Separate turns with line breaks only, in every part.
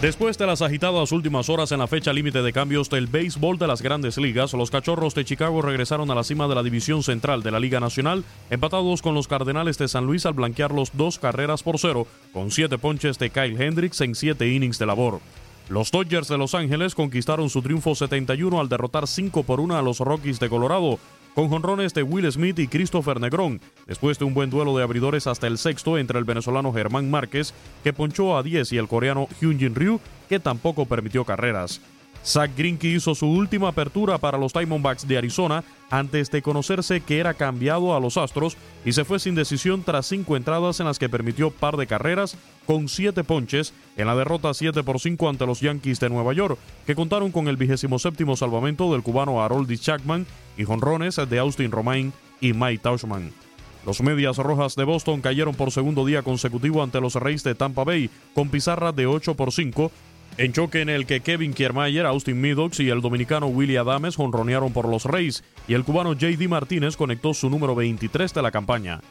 Después de las agitadas últimas horas en la fecha límite de cambios del béisbol de las grandes ligas, los Cachorros de Chicago regresaron a la cima de la división central de la Liga Nacional, empatados con los Cardenales de San Luis al blanquearlos dos carreras por cero, con siete ponches de Kyle Hendricks en siete innings de labor. Los Dodgers de Los Ángeles conquistaron su triunfo 71 al derrotar 5 por 1 a los Rockies de Colorado, con jonrones de Will Smith y Christopher Negrón, después de un buen duelo de abridores hasta el sexto entre el venezolano Germán Márquez, que ponchó a 10, y el coreano Hyunjin Ryu, que tampoco permitió carreras. Zach Greinke hizo su última apertura para los Diamondbacks de Arizona antes de conocerse que era cambiado a los Astros y se fue sin decisión tras cinco entradas en las que permitió par de carreras con siete ponches en la derrota 7 por 5 ante los Yankees de Nueva York, que contaron con el vigésimo séptimo salvamento del cubano Harold Chapman y jonrones de Austin Romain y Mike Tauchman. Los Medias Rojas de Boston cayeron por segundo día consecutivo ante los Reyes de Tampa Bay con pizarra de 8 por 5 en choque en el que Kevin Kiermaier, Austin Meadows y el dominicano Willie Adames honronearon por los Reyes y el cubano JD Martínez conectó su número 23 de la campaña.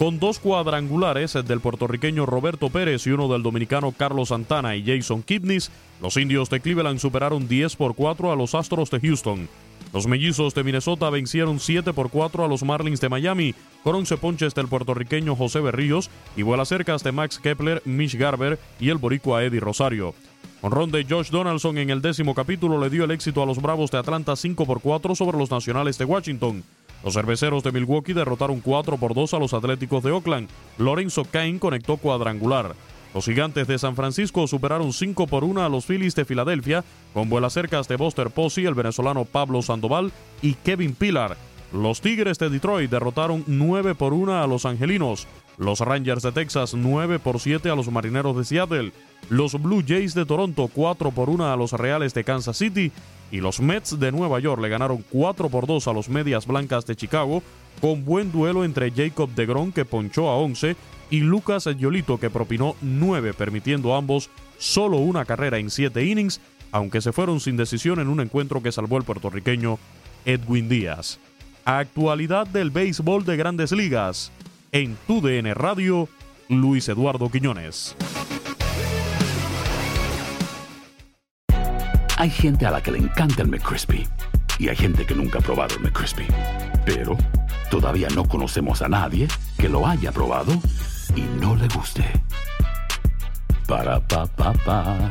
Con dos cuadrangulares, el del puertorriqueño Roberto Pérez y uno del dominicano Carlos Santana y Jason Kidneys, los indios de Cleveland superaron 10 por 4 a los Astros de Houston. Los mellizos de Minnesota vencieron 7 por 4 a los Marlins de Miami, con 11 ponches del puertorriqueño José Berríos y vuelas cercas de Max Kepler, Mitch Garber y el boricua Eddie Rosario. Honrón de Josh Donaldson en el décimo capítulo le dio el éxito a los Bravos de Atlanta 5 por 4 sobre los Nacionales de Washington. Los cerveceros de Milwaukee derrotaron 4 por 2 a los Atléticos de Oakland. Lorenzo Cain conectó cuadrangular. Los gigantes de San Francisco superaron 5 por 1 a los Phillies de Filadelfia, con vuelas cercas de Buster Posey, el venezolano Pablo Sandoval y Kevin Pilar. Los Tigres de Detroit derrotaron 9 por 1 a los Angelinos. Los Rangers de Texas 9 por 7 a los Marineros de Seattle. Los Blue Jays de Toronto 4 por 1 a los Reales de Kansas City y los Mets de Nueva York le ganaron 4 por 2 a los Medias Blancas de Chicago con buen duelo entre Jacob DeGrom que ponchó a 11 y Lucas Yolito que propinó 9 permitiendo a ambos solo una carrera en 7 innings aunque se fueron sin decisión en un encuentro que salvó el puertorriqueño Edwin Díaz. Actualidad del béisbol de grandes ligas. En tu DN Radio, Luis Eduardo Quiñones.
Hay gente a la que le encanta el McCrispy y hay gente que nunca ha probado el McCrispy. Pero todavía no conocemos a nadie que lo haya probado y no le guste. Para pa pa pa.